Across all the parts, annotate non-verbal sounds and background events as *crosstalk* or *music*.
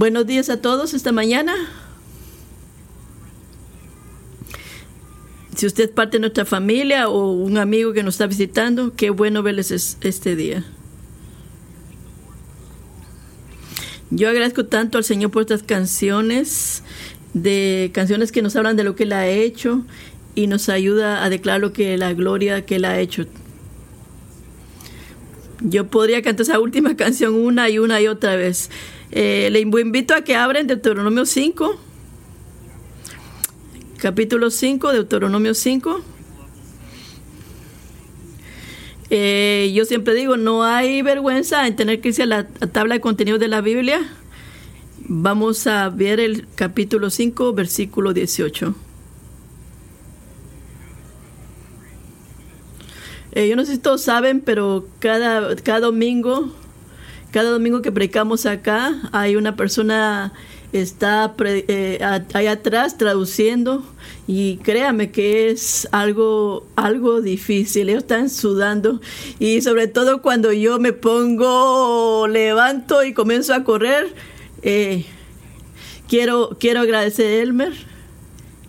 Buenos días a todos esta mañana. Si usted es parte de nuestra familia o un amigo que nos está visitando, qué bueno verles es- este día. Yo agradezco tanto al Señor por estas canciones, de canciones que nos hablan de lo que Él ha hecho y nos ayuda a declarar lo que la gloria que Él ha hecho. Yo podría cantar esa última canción una y una y otra vez. Eh, le invito a que abren Deuteronomio 5, capítulo 5, Deuteronomio 5. Eh, yo siempre digo, no hay vergüenza en tener que irse a la tabla de contenido de la Biblia. Vamos a ver el capítulo 5, versículo 18. Eh, yo no sé si todos saben, pero cada, cada domingo, cada domingo que predicamos acá, hay una persona está pre- eh, a- ahí atrás traduciendo y créame que es algo algo difícil ellos están sudando y sobre todo cuando yo me pongo levanto y comienzo a correr eh, quiero quiero agradecer a Elmer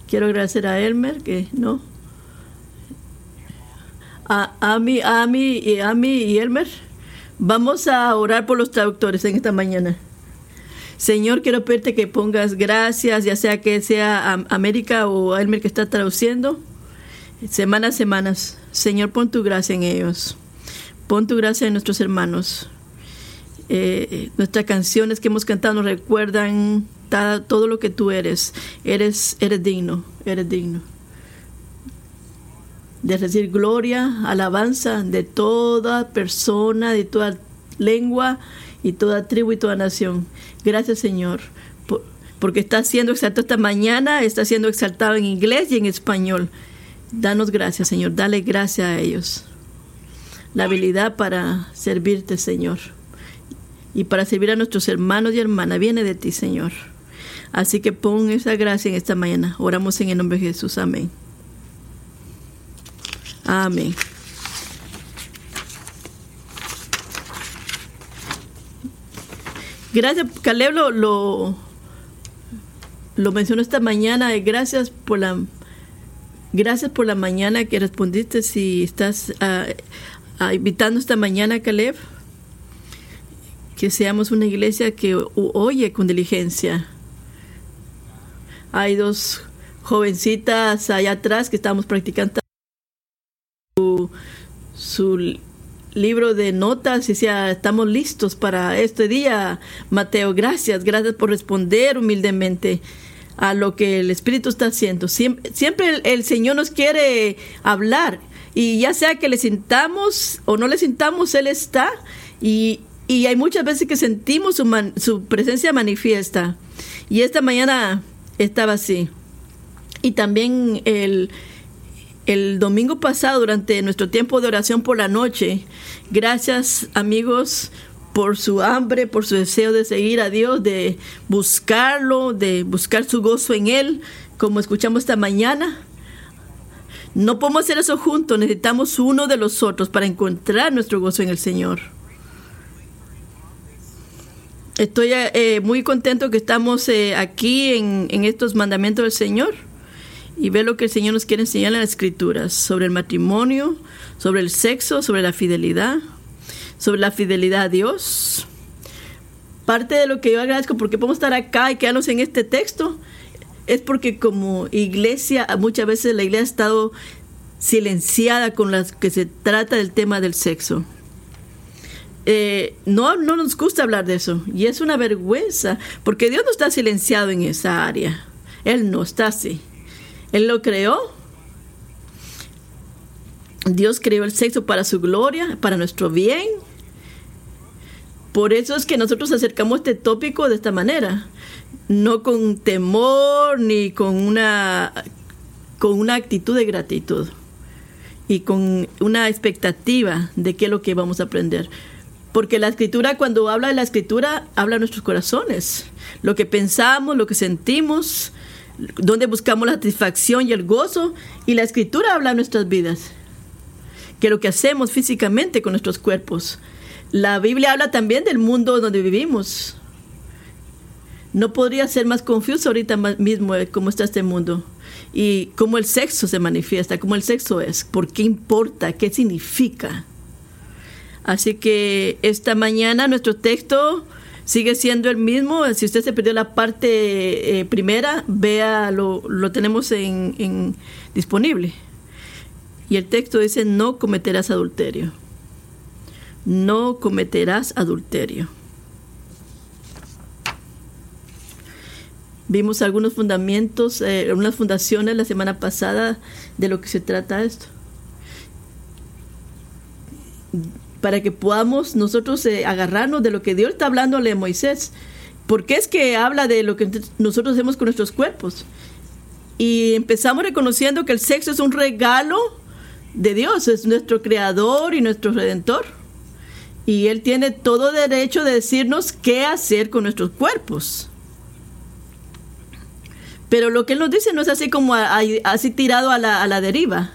quiero agradecer a Elmer que no a Ami, Ami y Ami y Elmer. Vamos a orar por los traductores en esta mañana. Señor, quiero pedirte que pongas gracias, ya sea que sea América o Elmer que está traduciendo, semanas, semanas. Señor, pon tu gracia en ellos. Pon tu gracia en nuestros hermanos. Eh, nuestras canciones que hemos cantado nos recuerdan todo lo que tú eres. Eres, eres digno, eres digno de recibir gloria, alabanza de toda persona, de toda lengua y toda tribu y toda nación. Gracias Señor, por- porque está siendo exaltado esta mañana, está siendo exaltado en inglés y en español. Danos gracias Señor, dale gracias a ellos. La habilidad para servirte Señor y para servir a nuestros hermanos y hermanas viene de ti Señor. Así que pon esa gracia en esta mañana. Oramos en el nombre de Jesús. Amén. Amén. Gracias, Caleb lo, lo, mencionó esta mañana. Gracias por la gracias por la mañana que respondiste. Si estás ah, ah, invitando esta mañana, Caleb, que seamos una iglesia que oye con diligencia. Hay dos jovencitas allá atrás que estamos practicando su libro de notas y decía, estamos listos para este día. Mateo, gracias, gracias por responder humildemente a lo que el Espíritu está haciendo. Siempre, siempre el, Señor nos quiere hablar y ya sea que le sintamos o no le sintamos, Él está y, y hay muchas veces que sentimos su, su presencia manifiesta. Y esta mañana estaba así. Y también el, el domingo pasado, durante nuestro tiempo de oración por la noche, gracias amigos por su hambre, por su deseo de seguir a Dios, de buscarlo, de buscar su gozo en Él, como escuchamos esta mañana. No podemos hacer eso juntos, necesitamos uno de los otros para encontrar nuestro gozo en el Señor. Estoy eh, muy contento que estamos eh, aquí en, en estos mandamientos del Señor y ver lo que el Señor nos quiere enseñar en las Escrituras sobre el matrimonio, sobre el sexo, sobre la fidelidad, sobre la fidelidad a Dios. Parte de lo que yo agradezco porque podemos estar acá y quedarnos en este texto es porque como iglesia, muchas veces la iglesia ha estado silenciada con las que se trata del tema del sexo. Eh, no, no nos gusta hablar de eso y es una vergüenza porque Dios no está silenciado en esa área. Él no está así. Él lo creó. Dios creó el sexo para su gloria, para nuestro bien. Por eso es que nosotros acercamos este tópico de esta manera, no con temor ni con una con una actitud de gratitud y con una expectativa de qué es lo que vamos a aprender. Porque la escritura, cuando habla de la escritura, habla de nuestros corazones, lo que pensamos, lo que sentimos, donde buscamos la satisfacción y el gozo, y la escritura habla de nuestras vidas, que lo que hacemos físicamente con nuestros cuerpos. La Biblia habla también del mundo donde vivimos, No podría ser más confuso ahorita mismo cómo está este mundo y cómo el sexo se manifiesta, cómo el sexo es, por qué importa, qué significa. Así que esta mañana nuestro texto sigue siendo el mismo. Si usted se perdió la parte eh, primera, vea, lo, tenemos en, en, disponible. Y el texto dice, no cometerás adulterio. No cometerás adulterio. Vimos algunos fundamentos, eh, unas fundaciones la semana pasada de lo que se trata esto. Para que podamos nosotros eh, agarrarnos de lo que Dios está hablándole a Moisés. Porque es que habla de lo que nosotros hacemos con nuestros cuerpos. Y empezamos reconociendo que el sexo es un regalo de Dios, es nuestro creador y nuestro redentor. Y Él tiene todo derecho de decirnos qué hacer con nuestros cuerpos. Pero lo que él nos dice no es así como así tirado a la, a la deriva.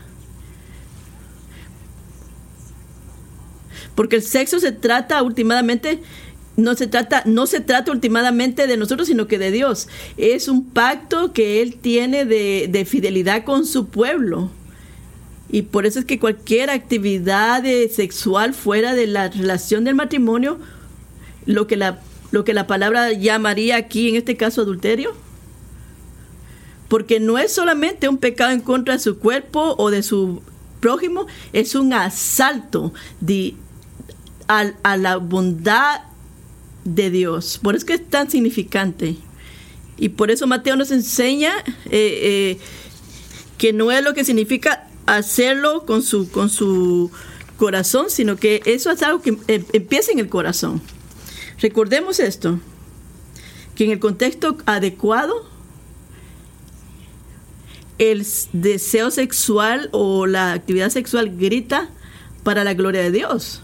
Porque el sexo se trata últimamente no se trata no se trata últimamente de nosotros sino que de Dios. Es un pacto que él tiene de, de, fidelidad con su pueblo. Y por eso es que cualquier actividad sexual fuera de la relación del matrimonio lo que la lo que la palabra llamaría aquí en este caso adulterio porque no es solamente un pecado en contra de su cuerpo o de su prójimo, es un asalto de, a, la bondad de Dios. Por eso es que es tan significante. Y por eso Mateo nos enseña eh, eh, que no es lo que significa hacerlo con su, con su corazón, sino que eso es algo que em, empieza en el corazón. Recordemos esto, que en el contexto adecuado, el deseo sexual o la actividad sexual grita para la gloria de Dios.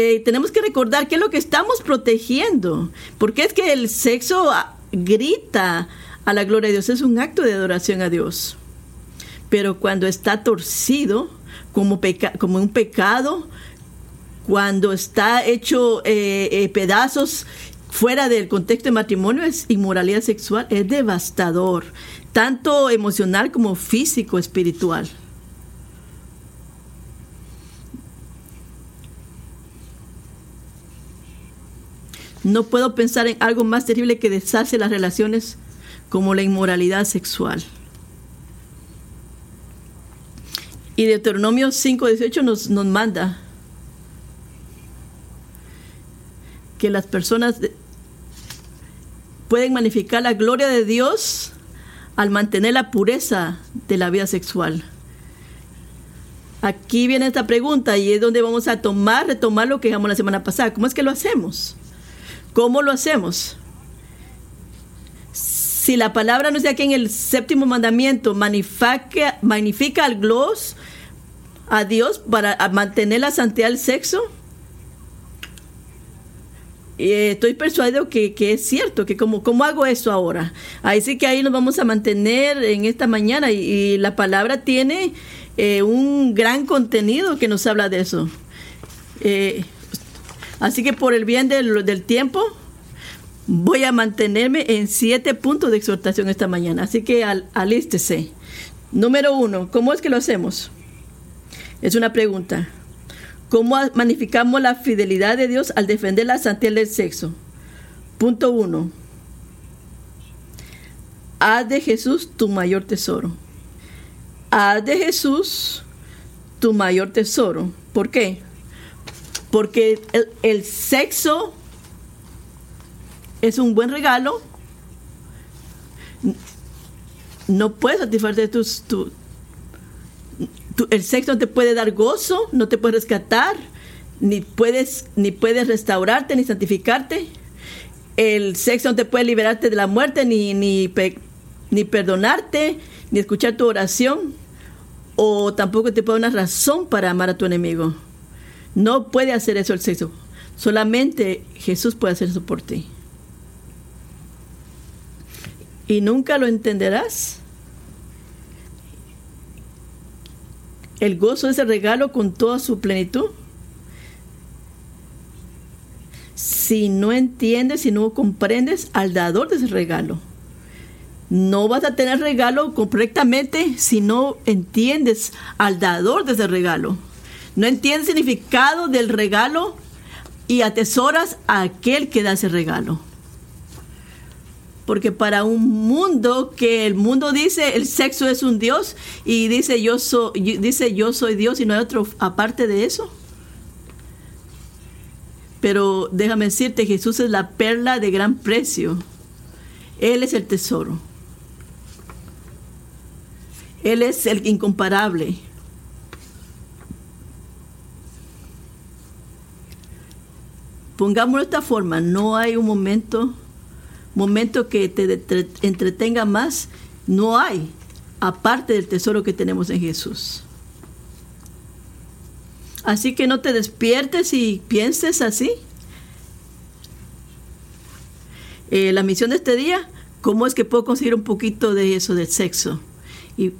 Eh, tenemos que recordar qué es lo que estamos protegiendo, porque es que el sexo grita a la gloria de Dios, es un acto de adoración a Dios. Pero cuando está torcido como, como un pecado, cuando está hecho eh, eh, pedazos fuera del contexto de matrimonio es inmoralidad sexual, es devastador, tanto emocional como físico, espiritual. No puedo pensar en algo más terrible que deshace las relaciones como la inmoralidad sexual. Y Deuteronomio 5.18 nos, nos manda que las personas pueden magnificar la gloria de Dios al mantener la pureza de la vida sexual. Aquí viene esta pregunta y es donde vamos a tomar, retomar lo que dijimos la semana pasada. ¿Cómo es que lo hacemos? ¿Cómo lo hacemos? Si la palabra nos dice aquí en el séptimo mandamiento, magnifica, magnifica al gloss a Dios para mantener la santidad del sexo, eh, estoy persuadido que, es cierto, que como, ¿cómo hago eso ahora? Ahí sí que ahí nos vamos a mantener en esta mañana y, la palabra tiene eh, un gran contenido que nos habla de eso. Eh, así que por el bien del, del tiempo, voy a mantenerme en siete puntos de exhortación esta mañana. Así que al, alístese. Número uno, ¿cómo es que lo hacemos? Es una pregunta. ¿Cómo magnificamos la fidelidad de Dios al defender la santidad del sexo? Punto uno. Haz de Jesús tu mayor tesoro. Haz de Jesús tu mayor tesoro. ¿Por qué? Porque el, sexo es un buen regalo. No puedes satisfacer tus, tu, el sexo no te puede dar gozo, no te puede rescatar, ni puedes, ni puedes restaurarte, ni santificarte. El sexo no te puede liberarte de la muerte, ni, ni, ni perdonarte, ni escuchar tu oración, o tampoco te puede dar una razón para amar a tu enemigo. No puede hacer eso el sexo. Solamente Jesús puede hacer eso por ti. Y nunca lo entenderás el gozo de ese regalo con toda su plenitud? si no entiendes, si no comprendes al dador de ese regalo. No vas a tener regalo correctamente si no entiendes al dador de ese regalo. No entiendes el significado del regalo y atesoras a aquel que da ese regalo. Porque para un mundo que el mundo dice el sexo es un Dios y dice yo soy, dice yo soy Dios y no hay otro aparte de eso. Pero déjame decirte, Jesús es la perla de gran precio. Él es el tesoro. Él es el incomparable. Pongámoslo de esta forma, no hay un momento, momento que te entretenga más, no hay, aparte del tesoro que tenemos en Jesús. Así que no te despiertes y pienses así. Eh, la misión de este día, ¿cómo es que puedo conseguir un poquito de eso del sexo? Y,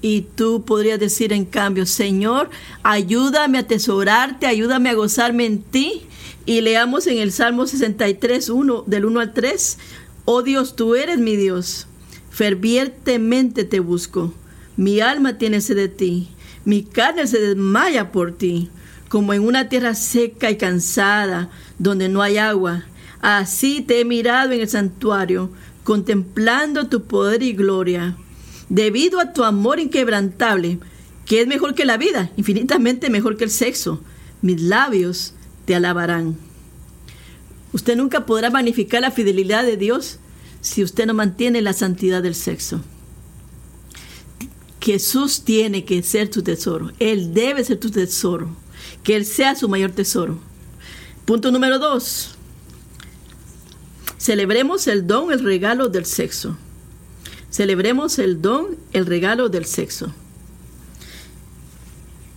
y tú podrías decir en cambio, Señor, ayúdame a atesorarte, ayúdame a gozarme en ti. Y leamos en el Salmo 63, 1, del 1 al 3, oh Dios, tú eres mi Dios, fervientemente te busco, mi alma tiene sed de ti mi carne se desmaya por ti, como en una tierra seca y cansada, donde no hay agua. Así te he mirado en el santuario, contemplando tu poder y gloria. Debido a tu amor inquebrantable, que es mejor que la vida, infinitamente mejor que el sexo, mis labios te alabarán. Usted nunca podrá magnificar la fidelidad de Dios si usted no mantiene la santidad del sexo. Jesús tiene que ser tu tesoro. Él debe ser tu tesoro. Que Él sea su mayor tesoro. Punto número dos. Celebremos el don, el regalo del sexo. Celebremos el don, el regalo del sexo.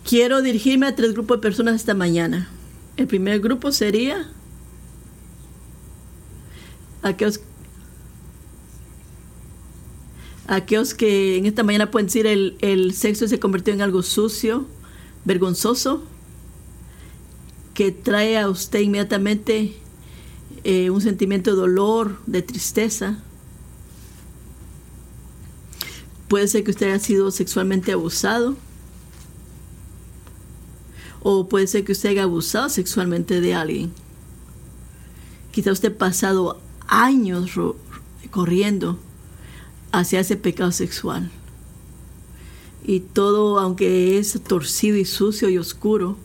Quiero dirigirme a tres grupos de personas esta mañana. El primer grupo sería aquellos aquellos que en esta mañana pueden decir el, el sexo se convirtió en algo sucio, vergonzoso, que trae a usted inmediatamente eh, un sentimiento de dolor, de tristeza. Puede ser que usted haya sido sexualmente abusado. O puede ser que usted haya abusado sexualmente de alguien. Quizá usted ha pasado años corriendo hacia ese pecado sexual. Y todo, aunque es torcido y sucio y oscuro,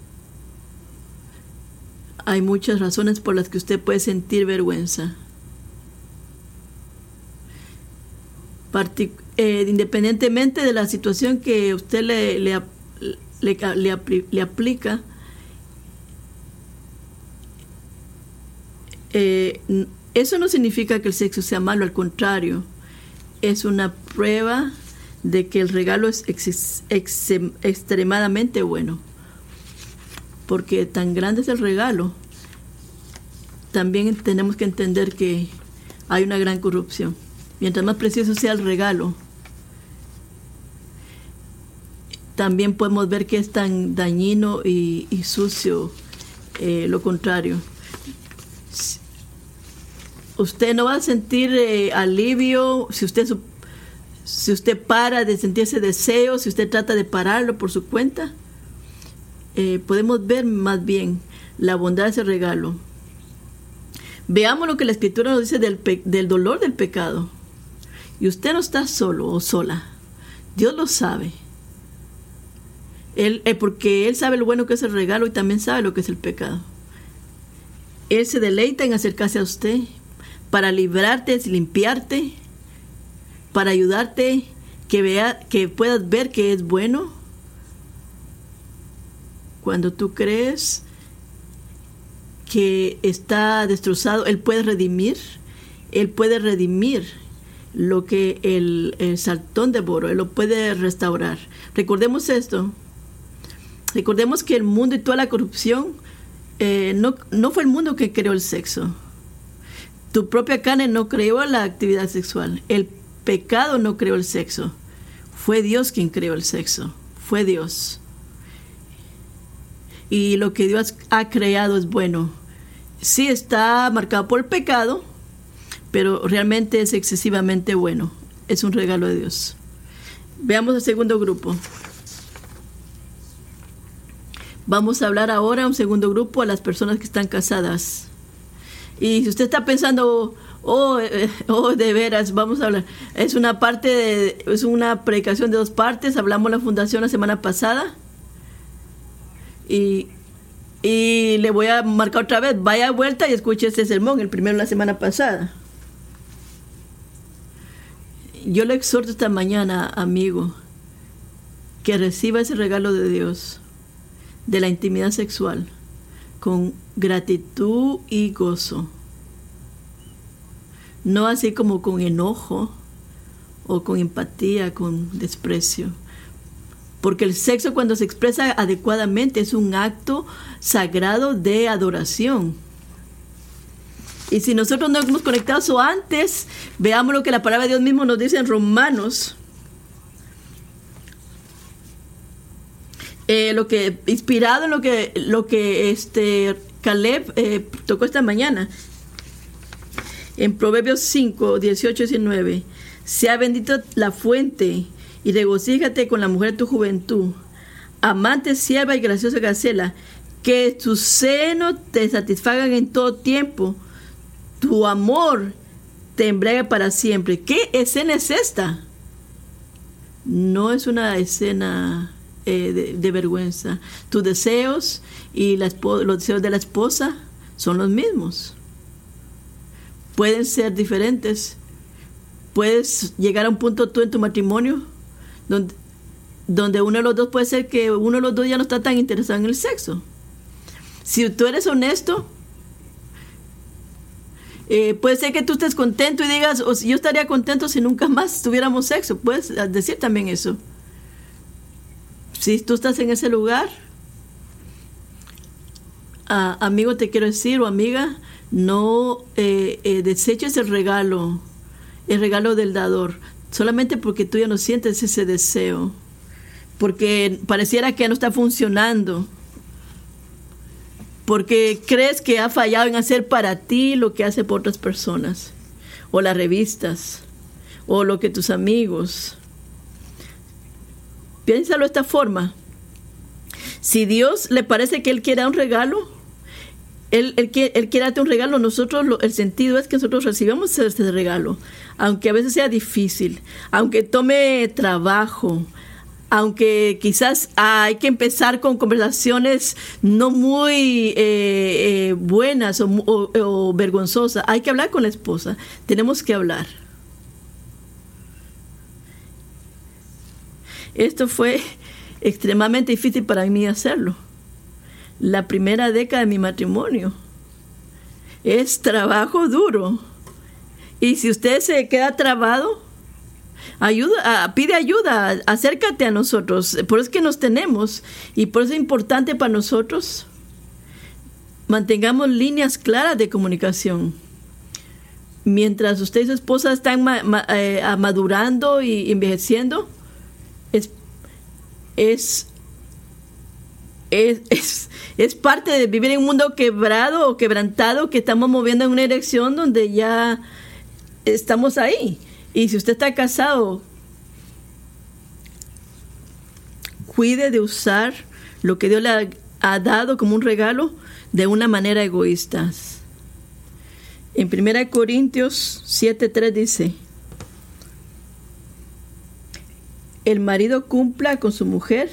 hay muchas razones por las que usted puede sentir vergüenza. Eh, independientemente de la situación que usted le, le, le, aplica, eh, eso no significa que el sexo sea malo, al contrario es una prueba de que el regalo es extremadamente bueno. Porque tan grande es el regalo, también tenemos que entender que hay una gran corrupción. Mientras más precioso sea el regalo, también podemos ver que es tan dañino y, sucio eh, lo contrario usted no va a sentir eh, alivio si usted, si usted para de sentir ese deseo, si usted trata de pararlo por su cuenta. Eh, podemos ver más bien la bondad de ese regalo. Veamos lo que la escritura nos dice del, del dolor del pecado. Y usted no está solo o sola. Dios lo sabe. Él, eh, porque Él sabe lo bueno que es el regalo y también sabe lo que es el pecado. Él se deleita en acercarse a usted para librarte, limpiarte, para ayudarte que vea, que puedas ver que es bueno. Cuando tú crees que está destrozado, Él puede redimir, Él puede redimir lo que el, saltón devoró, Él lo puede restaurar. Recordemos esto, recordemos que el mundo y toda la corrupción eh, no, no fue el mundo que creó el sexo, tu propia carne no creó la actividad sexual. El pecado no creó el sexo. Fue Dios quien creó el sexo. Fue Dios. Y lo que Dios ha creado es bueno. sí está marcado por el pecado, pero realmente es excesivamente bueno. Es un regalo de Dios. Veamos el segundo grupo. Vamos a hablar ahora un segundo grupo a las personas que están casadas. Y si usted está pensando, oh, eh, oh, de veras, vamos a hablar. Es una parte, de, es una predicación de dos partes. Hablamos la fundación la semana pasada. Y, y le voy a marcar otra vez. Vaya vuelta y escuche este sermón, el primero la semana pasada. Yo le exhorto esta mañana, amigo, que reciba ese regalo de Dios de la intimidad sexual con gratitud y gozo. No así como con enojo o con empatía, con desprecio. Porque el sexo cuando se expresa adecuadamente es un acto sagrado de adoración. Y si nosotros no hemos conectado eso antes, veamos lo que la palabra de Dios mismo nos dice en Romanos Eh, lo que inspirado en lo que lo que este Caleb eh, tocó esta mañana. En Proverbios 5, 18 y 19 sea bendito la fuente y regocíjate con la mujer de tu juventud. Amante sierva y graciosa gacela que tus senos te satisfagan en todo tiempo. Tu amor te embriaga para siempre. ¿qué escena es esta? no es una escena eh, de, vergüenza. Tus deseos y los deseos de la esposa son los mismos. Pueden ser diferentes. Puedes llegar a un punto tú en tu matrimonio donde, donde uno de los dos puede ser que uno de los dos ya no está tan interesado en el sexo. Si tú eres honesto, eh, puede ser que tú estés contento y digas, o yo estaría contento si nunca más tuviéramos sexo. Puedes decir también eso. Si tú estás en ese lugar, amigo, te quiero decir, o amiga, no eh, eh, deseches el regalo, el regalo del dador, solamente porque tú ya no sientes ese deseo, porque pareciera que no está funcionando, porque crees que ha fallado en hacer para ti lo que hace por otras personas, o las revistas, o lo que tus amigos, Piénsalo de esta forma. Si Dios le parece que Él quiere un regalo, Él, él, él quiere darte un regalo, nosotros el sentido es que nosotros recibamos ese regalo, aunque a veces sea difícil, aunque tome trabajo, aunque quizás hay que empezar con conversaciones no muy eh, eh, buenas o vergonzosas, hay que hablar con la esposa, tenemos que hablar. Esto fue *laughs* extremadamente difícil para mí hacerlo. La primera década de mi matrimonio. Es trabajo duro. Y si usted se queda trabado, ayuda, ah, pide ayuda, acércate a nosotros. Por eso es que nos tenemos y por eso es importante para nosotros mantengamos líneas claras de comunicación. Mientras usted y su esposa están eh, madurando y envejeciendo, es, *laughs* es, es, parte de vivir en un mundo quebrado o quebrantado que estamos moviendo en una dirección donde ya estamos ahí. Y si usted está casado, cuide de usar lo que Dios le ha, dado como un regalo de una manera egoísta. En 1 Corintios 7:3 dice, el marido cumpla con su mujer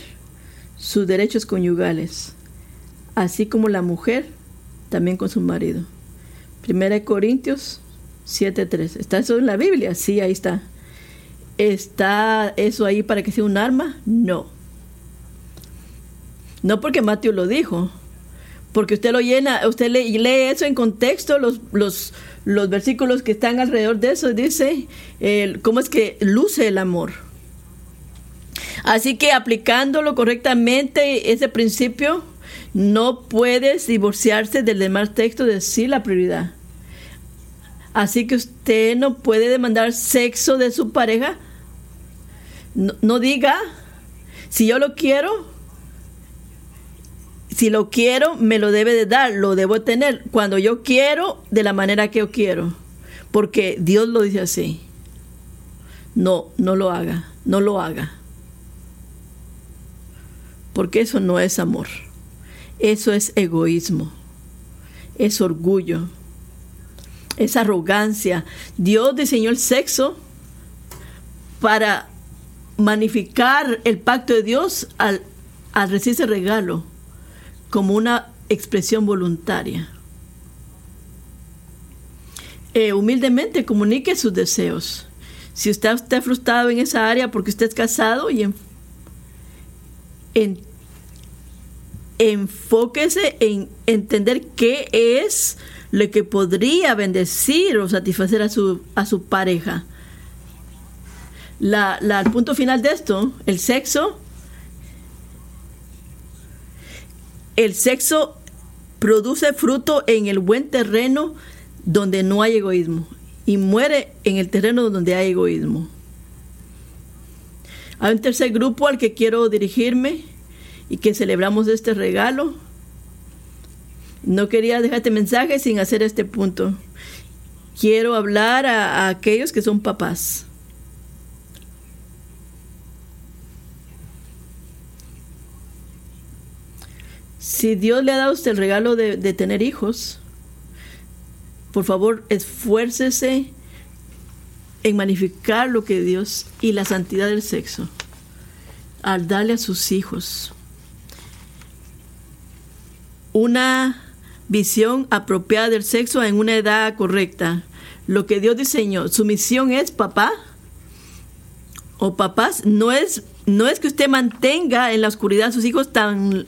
sus derechos conyugales, así como la mujer también con su marido. Primera de Corintios 7.3. ¿Está eso en la Biblia? Sí, ahí está. ¿Está eso ahí para que sea un arma? No. No porque Mateo lo dijo, porque usted lo llena, usted lee, lee eso en contexto, los, los, los, versículos que están alrededor de eso, dice cómo es que luce el amor. Así que aplicándolo correctamente, ese principio, no puedes divorciarse del demás texto de sí la prioridad. Así que usted no puede demandar sexo de su pareja. No, diga, si yo lo quiero, si lo quiero, me lo debe de dar, lo debo tener. Cuando yo quiero, de la manera que yo quiero. Porque Dios lo dice así. No, no lo haga, no lo haga. Porque eso no es amor. Eso es egoísmo. Es orgullo. Es arrogancia. Dios diseñó el sexo para magnificar el pacto de Dios al, al recibir ese regalo como una expresión voluntaria. Eh, humildemente comunique sus deseos. Si usted está frustrado en esa área porque usted es casado y en, enfóquese en entender qué es lo que podría bendecir o satisfacer a su, a su pareja. La, el punto final de esto, el sexo, el sexo produce fruto en el buen terreno donde no hay egoísmo y muere en el terreno donde hay egoísmo. Hay un tercer grupo al que quiero dirigirme y que celebramos este regalo. No quería dejar este mensaje sin hacer este punto. Quiero hablar a, aquellos que son papás. Si Dios le ha dado usted el regalo de, de tener hijos, por favor, esfuércese en magnificar lo que Dios y la santidad del sexo al darle a sus hijos una visión apropiada del sexo en una edad correcta. Lo que Dios diseñó, su misión es papá o papás, no es, no es que usted mantenga en la oscuridad a sus hijos tan,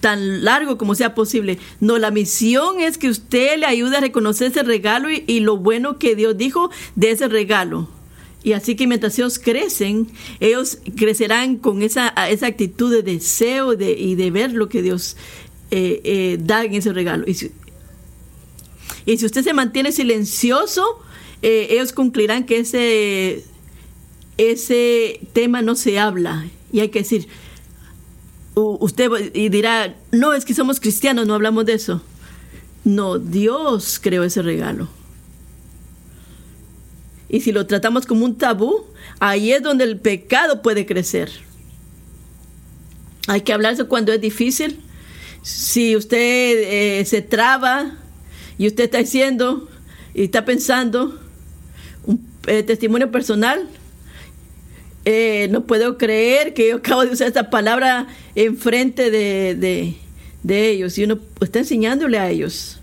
tan largo como sea posible. No, la misión es que usted le ayude a reconocer ese regalo y, lo bueno que Dios dijo de ese regalo. Y así que mientras ellos crecen, ellos crecerán con esa, esa actitud de deseo de, y de ver lo que Dios eh, eh, da en ese regalo. Y si, y si usted se mantiene silencioso, eh, ellos concluirán que ese, ese tema no se habla. Y hay que decir, usted y dirá, no, es que somos cristianos, no hablamos de eso. No, Dios creó ese regalo. Y si lo tratamos como un tabú, ahí es donde el pecado puede crecer. Hay que hablarse cuando es difícil. Si usted eh, se traba y usted está diciendo y está pensando un eh, testimonio personal, eh, no puedo creer que yo acabo de usar esta palabra enfrente de, de, ellos y uno está enseñándole a ellos.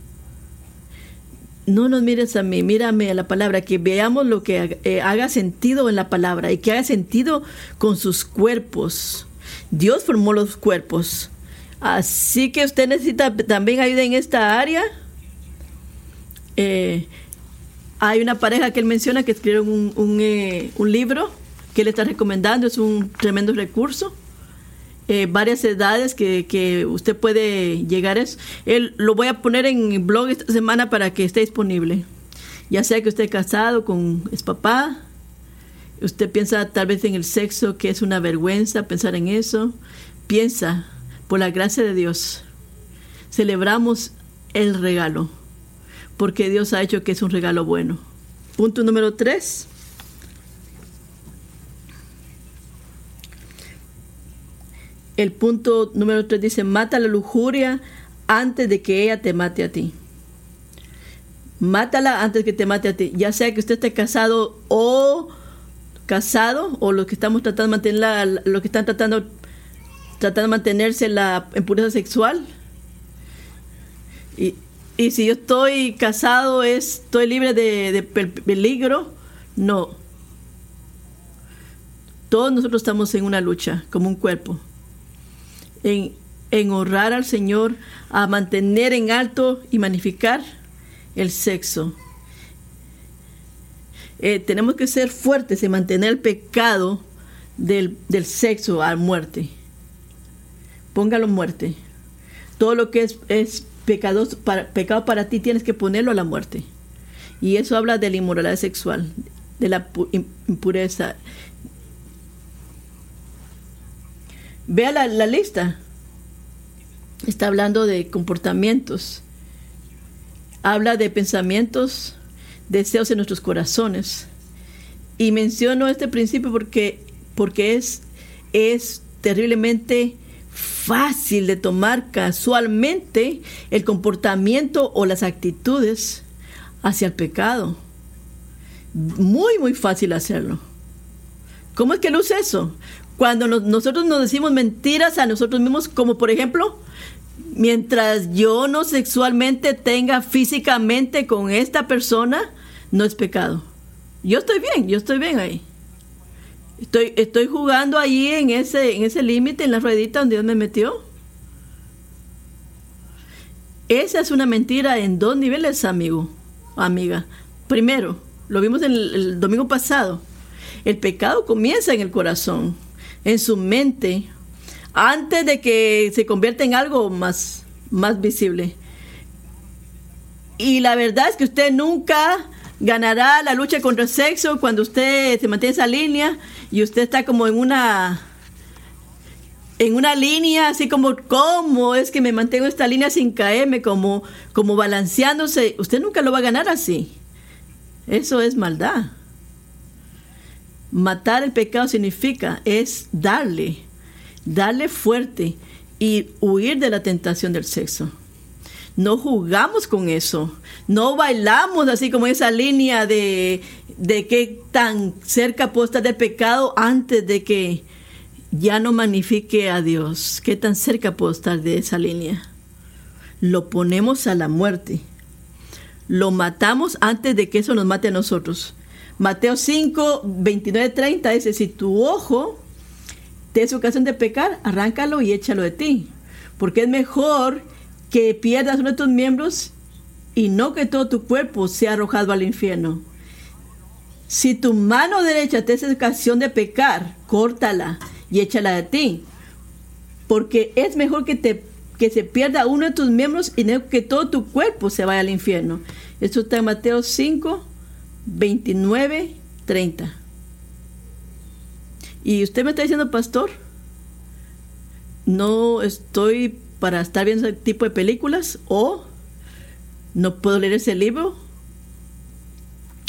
No nos mires a mí, mírame a la palabra, que veamos lo que haga sentido en la palabra y que haga sentido con sus cuerpos. Dios formó los cuerpos. Así que usted necesita también ayuda en esta área. Eh, hay una pareja que él menciona que escribieron un, un, un libro que le está recomendando, es un tremendo recurso. Eh, varias edades que, usted puede llegar a eso. Él, lo voy a poner en blog esta semana para que esté disponible. Ya sea que usted esté casado con es papá, usted piensa tal vez en el sexo, que es una vergüenza pensar en eso. Piensa, por la gracia de Dios, celebramos el regalo, porque Dios ha hecho que es un regalo bueno. Punto número tres. El punto número 3 dice, mata la lujuria antes de que ella te mate a ti. Mátala antes que te mate a ti. Ya sea que usted esté casado o casado, o los que estamos tratando mantener lo que están tratando, tratando de mantenerse la impureza sexual. Y, y si yo estoy casado, ¿estoy libre de, de peligro? No. Todos nosotros estamos en una lucha, como un cuerpo en, honrar al Señor, a mantener en alto y magnificar el sexo. Eh, tenemos que ser fuertes en mantener el pecado del, sexo a muerte. Póngalo muerte. Todo lo que es, es pecado, para, pecado para ti tienes que ponerlo a la muerte. Y eso habla de la inmoralidad sexual, de la impureza, Vea la, lista. está hablando de comportamientos. Habla de pensamientos, deseos en nuestros corazones. Y menciono este principio porque, porque es, es terriblemente fácil de tomar casualmente el comportamiento o las actitudes hacia el pecado. Muy, muy fácil hacerlo. ¿Cómo es que luce eso? Cuando nosotros nos decimos mentiras a nosotros mismos, como por ejemplo, mientras yo no sexualmente tenga físicamente con esta persona, no es pecado. Yo estoy bien, yo estoy bien ahí. Estoy, estoy jugando ahí en ese, en ese límite, en la ruedita donde Dios me metió. Esa es una mentira en dos niveles, amigo, amiga. Primero, lo vimos el, domingo pasado. El pecado comienza en el corazón, en su mente, antes de que se convierta en algo más, más visible. Y la verdad es que usted nunca ganará la lucha contra el sexo cuando usted se mantiene esa línea y usted está como en una en una línea así como cómo es que me mantengo esta línea sin caerme como como balanceándose. Usted nunca lo va a ganar así. Eso es maldad. Matar el pecado significa es darle darle fuerte y huir de la tentación del sexo no jugamos con eso, no bailamos así como esa línea de, de qué tan cerca puedo estar del pecado antes de que ya no magnifique a Dios, qué tan cerca puedo estar de esa línea. Lo ponemos a la muerte, lo matamos antes de que eso nos mate a nosotros. Mateo 5, 29, 30 dice, si tu ojo te es ocasión de pecar, arráncalo y échalo de ti, porque es mejor que pierdas uno de tus miembros y no que todo tu cuerpo sea arrojado al infierno. Si tu mano derecha te es ocasión de pecar, córtala y échala de ti, porque es mejor que, te, que se pierda uno de tus miembros y no que todo tu cuerpo se vaya al infierno. Esto está en Mateo 5, 29, 30. Y usted me está diciendo, pastor, no estoy para estar viendo ese tipo de películas o no puedo leer ese libro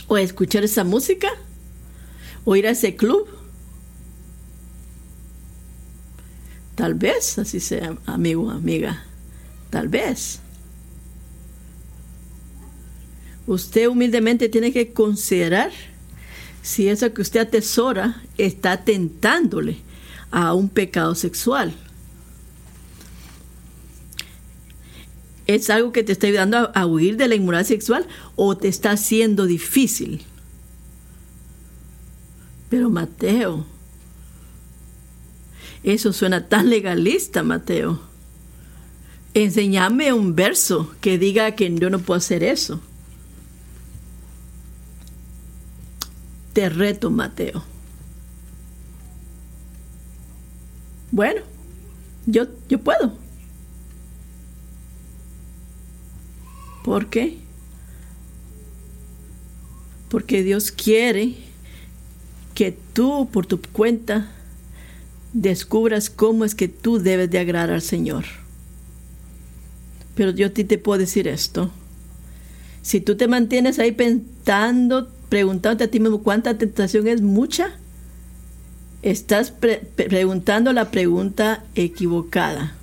o escuchar esa música o ir a ese club. Tal vez así sea, amigo, amiga. Tal vez. Usted humildemente tiene que considerar si eso que usted atesora está tentándole a un pecado sexual. ¿Es algo que te está ayudando a, huir de la inmoralidad sexual o te está haciendo difícil? Pero Mateo, eso suena tan legalista, Mateo. Enseñame un verso que diga que yo no puedo hacer eso. Te reto, Mateo. Bueno, yo, yo puedo. ¿Por qué? Porque Dios quiere que tú por tu cuenta descubras cómo es que tú debes de agradar al Señor. Pero yo a ti te puedo decir esto. Si tú te mantienes ahí pensando, preguntándote a ti mismo cuánta tentación es mucha, estás preguntando la pregunta equivocada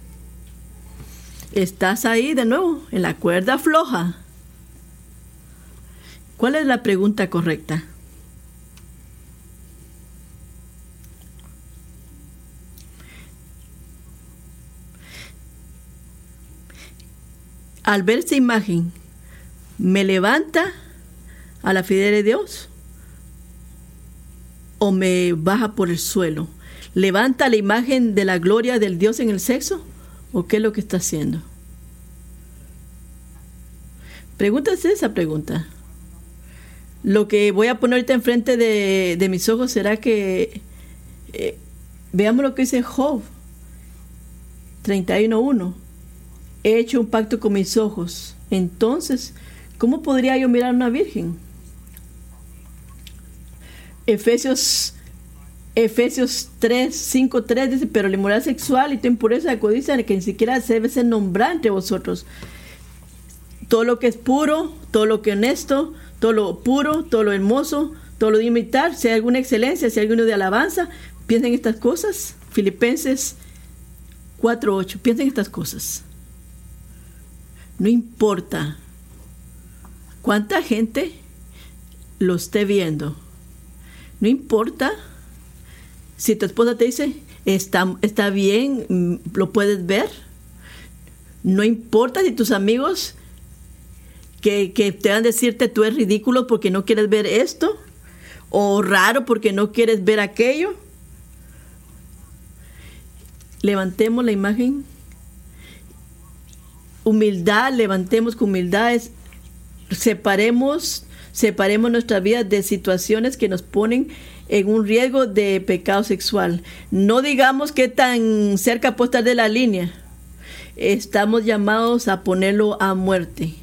estás ahí de nuevo, en la cuerda floja. ¿Cuál es la pregunta correcta? Al ver esa imagen, ¿me levanta a la fidelidad de Dios? ¿O me baja por el suelo? ¿Levanta la imagen de la gloria del Dios en el sexo? ¿O qué es lo que está haciendo? Pregúntase esa pregunta. Lo que voy a poner ahorita enfrente de, mis ojos será que eh, veamos lo que dice Job 31.1. He hecho un pacto con mis ojos. Entonces, ¿cómo podría yo mirar a una virgen? Efesios Efesios 3, 5, 3 dice, pero la inmoralidad sexual y tu impureza de codicia que ni siquiera se debe ser nombrada entre vosotros. Todo lo que es puro, todo lo que es honesto, todo lo puro, todo lo hermoso, todo lo de imitar, si hay alguna excelencia, si hay alguno de alabanza, piensen estas cosas. Filipenses 4, 8, piensen estas cosas. No importa cuánta gente lo esté viendo. No importa si tu esposa te dice, está, está bien, mm, lo puedes ver. No importa si tus amigos que, que te van a decirte tú eres ridículo porque no quieres ver esto, o raro porque no quieres ver aquello. Levantemos la imagen. Humildad, levantemos con humildad, separemos, separemos nuestra vida de situaciones que nos ponen en un riesgo de pecado sexual. No digamos que tan cerca puede de la línea. Estamos llamados a ponerlo a muerte.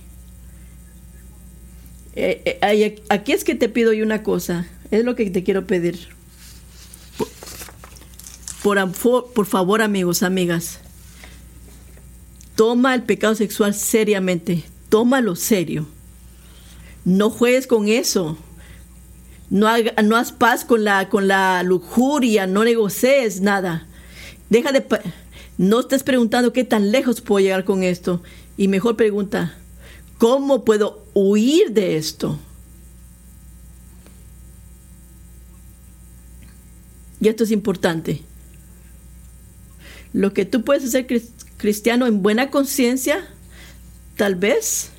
Eh, eh, aquí es que te pido yo una cosa, es lo que te quiero pedir. Por, por, favor, amigos, amigas, toma el pecado sexual seriamente, tómalo serio. No juegues con eso. No, no haz paz con la, con la lujuria, no negocies nada. Deja de... No estés preguntando qué tan lejos puedo llegar con esto. Y mejor pregunta, ¿cómo puedo huir de esto? Y esto es importante. Lo que tú puedes hacer cristiano en buena conciencia, tal vez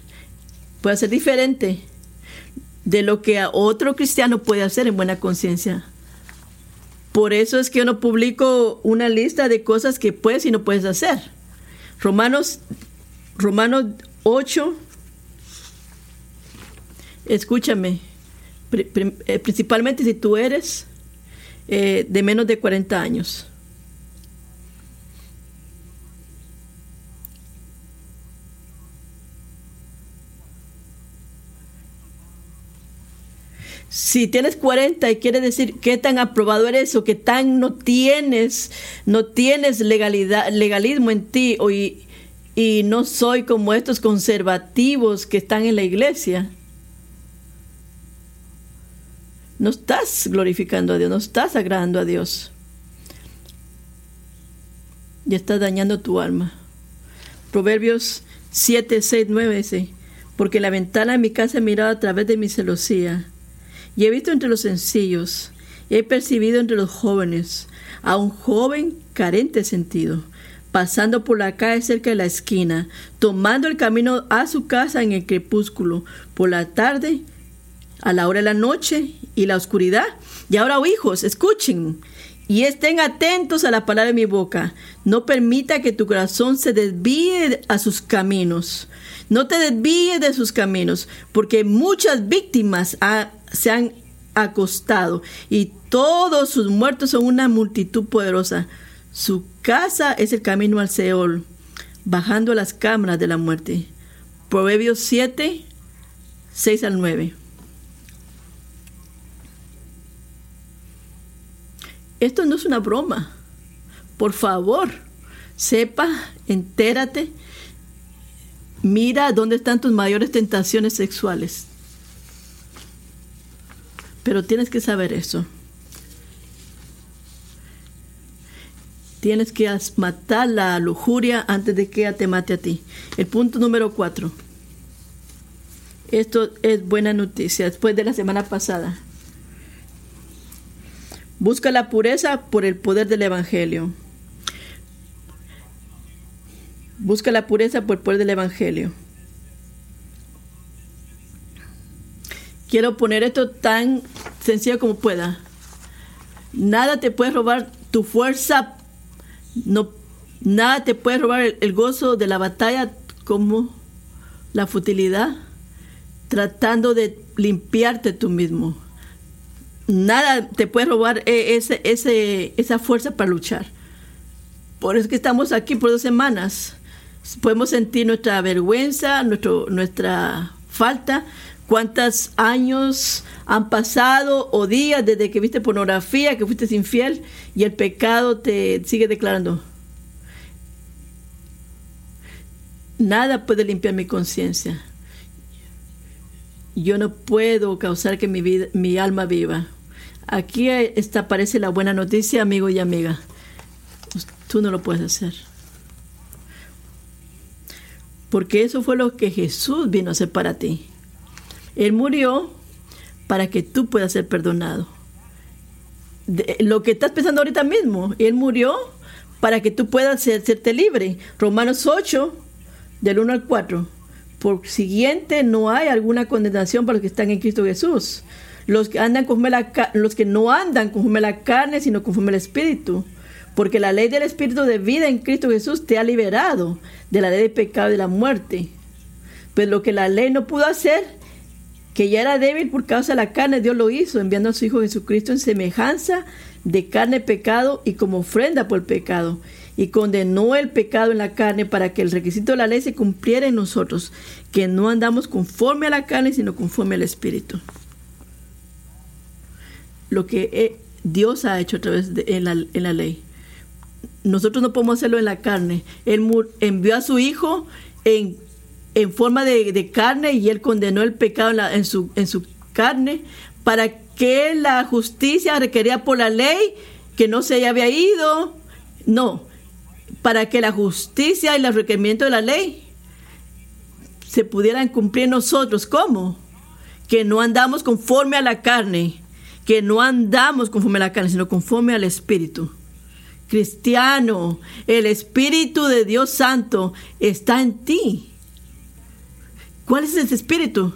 pueda ser diferente de lo que otro cristiano puede hacer en buena conciencia. Por eso es que yo no publico una lista de cosas que puedes y no puedes hacer. Romanos, Romanos 8, escúchame, eh, principalmente si tú eres eh, de menos de 40 años. Si tienes 40 y quiere decir qué tan aprobado eres o qué tan no tienes, no tienes legalidad, legalismo en ti o y, y no soy como estos conservativos que están en la iglesia. No estás glorificando a Dios, no estás agradando a Dios. Y estás dañando tu alma. Proverbios 7, 6, 9 dice, porque la ventana de mi casa he mirado a través de mi celosía y he visto entre los sencillos, he percibido entre los jóvenes a un joven carente de sentido, pasando por la calle cerca de la esquina, tomando el camino a su casa en el crepúsculo, por la tarde, a la hora de la noche y la oscuridad. Y ahora, hijos, escuchen y estén atentos a la palabra de mi boca. No permita que tu corazón se desvíe a sus caminos. No te desvíes de sus caminos, porque muchas víctimas se han acostado y todos sus muertos son una multitud poderosa. Su casa es el camino al Seol, bajando las cámaras de la muerte. Proverbios 7, 6 al 9. Esto no es una broma. Por favor, sepa, entérate Mira dónde están tus mayores tentaciones sexuales. Pero tienes que saber eso. Tienes que matar la lujuria antes de que ella te mate a ti. El punto número cuatro. Esto es buena noticia después de la semana pasada. Busca la pureza por el poder del Evangelio. Busca la pureza por el poder del Evangelio. Quiero poner esto tan sencillo como pueda. Nada te puede robar tu fuerza, no, nada te puede robar el, el gozo de la batalla como la futilidad, tratando de limpiarte tú mismo. Nada te puede robar e, ese, ese, esa fuerza para luchar. Por eso es que estamos aquí por dos semanas podemos sentir nuestra vergüenza, nuestro, nuestra falta, cuántos años han pasado o días desde que viste pornografía, que fuiste infiel y el pecado te sigue declarando. Nada puede limpiar mi conciencia. Yo no puedo causar que mi, vida, mi alma viva. Aquí está, aparece la buena noticia, amigo y amiga. Tú no lo puedes hacer. Porque eso fue lo que Jesús vino a hacer para ti. Él murió para que tú puedas ser perdonado. lo que estás pensando ahorita mismo, Él murió para que tú puedas ser, serte libre. Romanos 8, del 1 al 4. Por siguiente, no hay alguna condenación para los que están en Cristo Jesús. Los que, andan conforme la, los que no andan conforme la carne, sino conforme el Espíritu. Porque la ley del Espíritu de vida en Cristo Jesús te ha liberado de la ley de pecado y de la muerte. Pues lo que la ley no pudo hacer, que ya era débil por causa de la carne, Dios lo hizo, enviando a su Hijo Jesucristo en semejanza de carne pecado y como ofrenda por el pecado. Y condenó el pecado en la carne para que el requisito de la ley se cumpliera en nosotros, que no andamos conforme a la carne, sino conforme al Espíritu. Lo que eh, Dios ha hecho a través de en la, ley. Nosotros no podemos hacerlo en la carne. Él envió a su Hijo en en forma de, carne y él condenó el pecado en, su, en su carne para que la justicia requería por la ley que no se había ido. No, para que la justicia y los requerimientos de la ley se pudieran cumplir nosotros. ¿Cómo? Que no andamos conforme a la carne, que no andamos conforme a la carne, sino conforme al Espíritu. Cristiano, el Espíritu de Dios Santo está en ti. ¿Cuál es ese espíritu?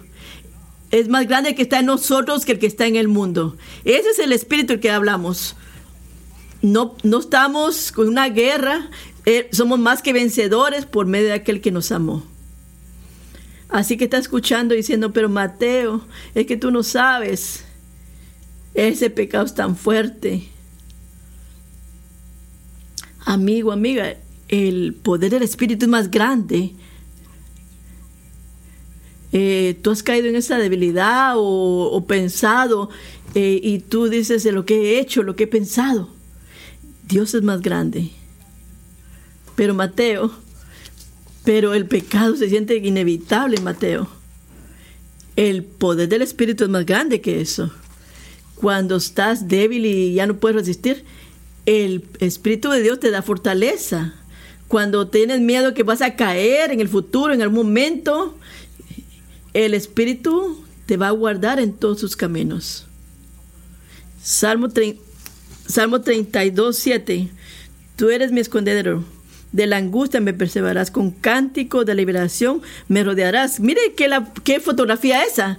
Es más grande que está en nosotros que el que está en el mundo. Ese es el espíritu del que hablamos. No, no estamos con una guerra, eh, somos más que vencedores por medio de aquel que nos amó. Así que está escuchando diciendo, pero Mateo, es que tú no sabes, ese pecado es tan fuerte. Amigo, amiga, el poder del Espíritu es más grande eh, tú has caído en esa debilidad o, pensado eh, y tú dices de lo que he hecho, lo que he pensado. Dios es más grande. Pero Mateo, pero el pecado se siente inevitable, Mateo. El poder del Espíritu es más grande que eso. Cuando estás débil y ya no puedes resistir, el Espíritu de Dios te da fortaleza. Cuando tienes miedo que vas a caer en el futuro, en algún momento, el Espíritu te va a guardar en todos sus caminos. Salmo, Salmo 32, 7. Tú eres mi escondedero. De la angustia me perseverarás. Con cántico de liberación me rodearás. Mire qué, la, qué fotografía esa.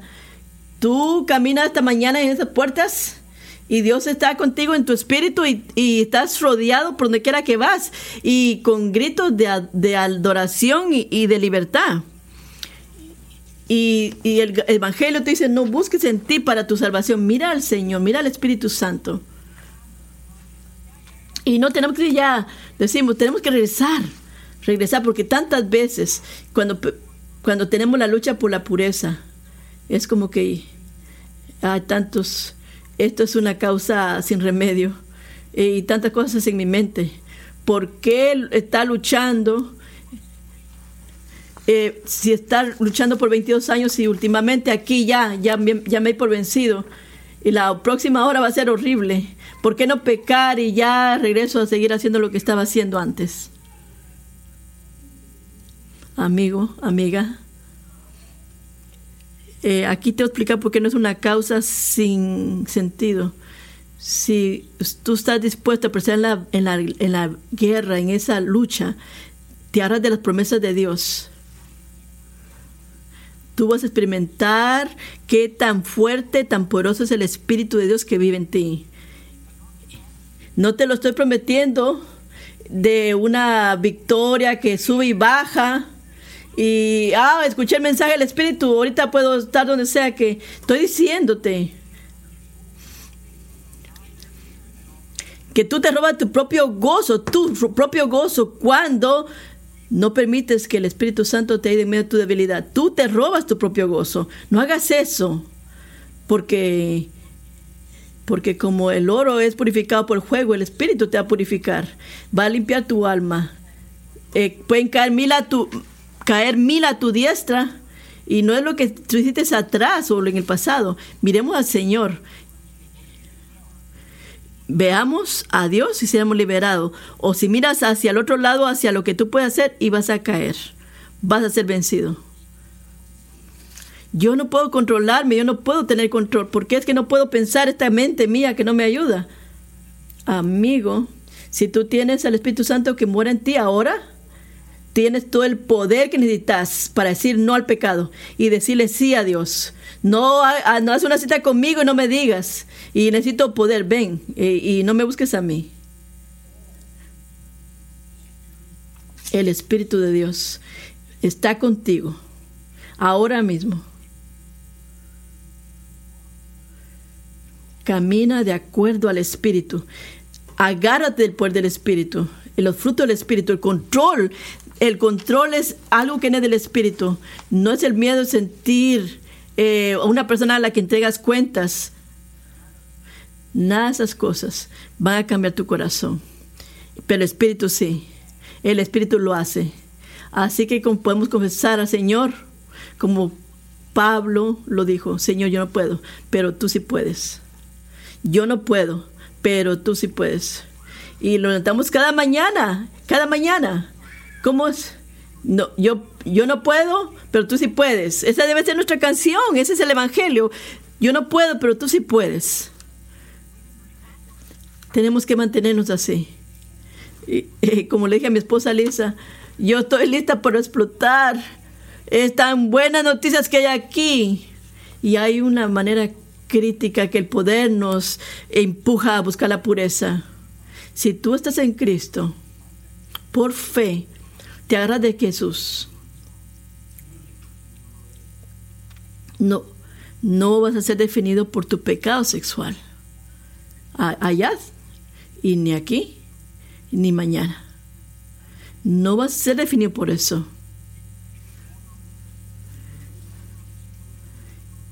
Tú caminas esta mañana en esas puertas y Dios está contigo en tu espíritu y, estás rodeado por donde quiera que vas y con gritos de, adoración y de libertad. Y, el Evangelio te dice, no busques en ti para tu salvación, mira al Señor, mira al Espíritu Santo. Y no tenemos que ya, decimos, tenemos que regresar, regresar, porque tantas veces cuando, cuando tenemos la lucha por la pureza, es como que hay tantos, esto es una causa sin remedio y tantas cosas en mi mente. ¿Por qué está luchando? Eh, si estar luchando por 22 años y últimamente aquí ya, ya, ya me he por vencido y la próxima hora va a ser horrible, ¿por qué no pecar y ya regreso a seguir haciendo lo que estaba haciendo antes? Amigo, amiga, eh, aquí te voy a explicar por qué no es una causa sin sentido. Si tú estás dispuesto a la, en la, en la guerra, en esa lucha, te harás de las promesas de Dios tú vas a experimentar qué tan fuerte, tan poderoso es el Espíritu de Dios que vive en ti. No te lo estoy prometiendo de una victoria que sube y baja. Y, ah, escuché el mensaje del Espíritu, ahorita puedo estar donde sea que estoy diciéndote. Que tú te robas tu propio gozo, tu propio gozo, cuando No permites que el Espíritu Santo te ayude en medio de tu debilidad. Tú te robas tu propio gozo. No hagas eso. Porque, porque como el oro es purificado por el fuego, el Espíritu te va a purificar. Va a limpiar tu alma. Eh, pueden caer mil, a tu, caer mil a tu diestra. Y no es lo que tú hiciste atrás o en el pasado. Miremos al Señor veamos a Dios y seamos liberados. O si miras hacia el otro lado, hacia lo que tú puedes hacer, y vas a caer. Vas a ser vencido. Yo no puedo controlarme, yo no puedo tener control, porque es que no puedo pensar esta mente mía que no me ayuda. Amigo, si tú tienes al Espíritu Santo que muere en ti ahora, tienes todo el poder que necesitas para decir no al pecado y decirle sí a Dios. No, no haz una cita conmigo y no me digas. Y necesito poder, ven eh, y no me busques a mí. El Espíritu de Dios está contigo ahora mismo. Camina de acuerdo al Espíritu. Agárrate del poder del Espíritu, los frutos del Espíritu, el control. El control es algo que viene del Espíritu. No es el miedo de sentir eh, una persona a la que entregas cuentas. Nada de esas cosas van a cambiar tu corazón. Pero el Espíritu sí. El Espíritu lo hace. Así que podemos confesar al Señor, como Pablo lo dijo, Señor, yo no puedo, pero tú sí puedes. Yo no puedo, pero tú sí puedes. Y lo notamos cada mañana, cada mañana. ¿Cómo es? No, yo, yo no puedo, pero tú sí puedes. Esa debe ser nuestra canción, ese es el Evangelio. Yo no puedo, pero tú sí puedes. Tenemos que mantenernos así. Y, como le dije a mi esposa Lisa, yo estoy lista para explotar. Es tan buenas noticias que hay aquí. Y hay una manera crítica que el poder nos empuja a buscar la pureza. Si tú estás en Cristo, por fe, te agarras de Jesús. No, no vas a ser definido por tu pecado sexual. Allá y ni aquí ni mañana. No vas a ser definido por eso.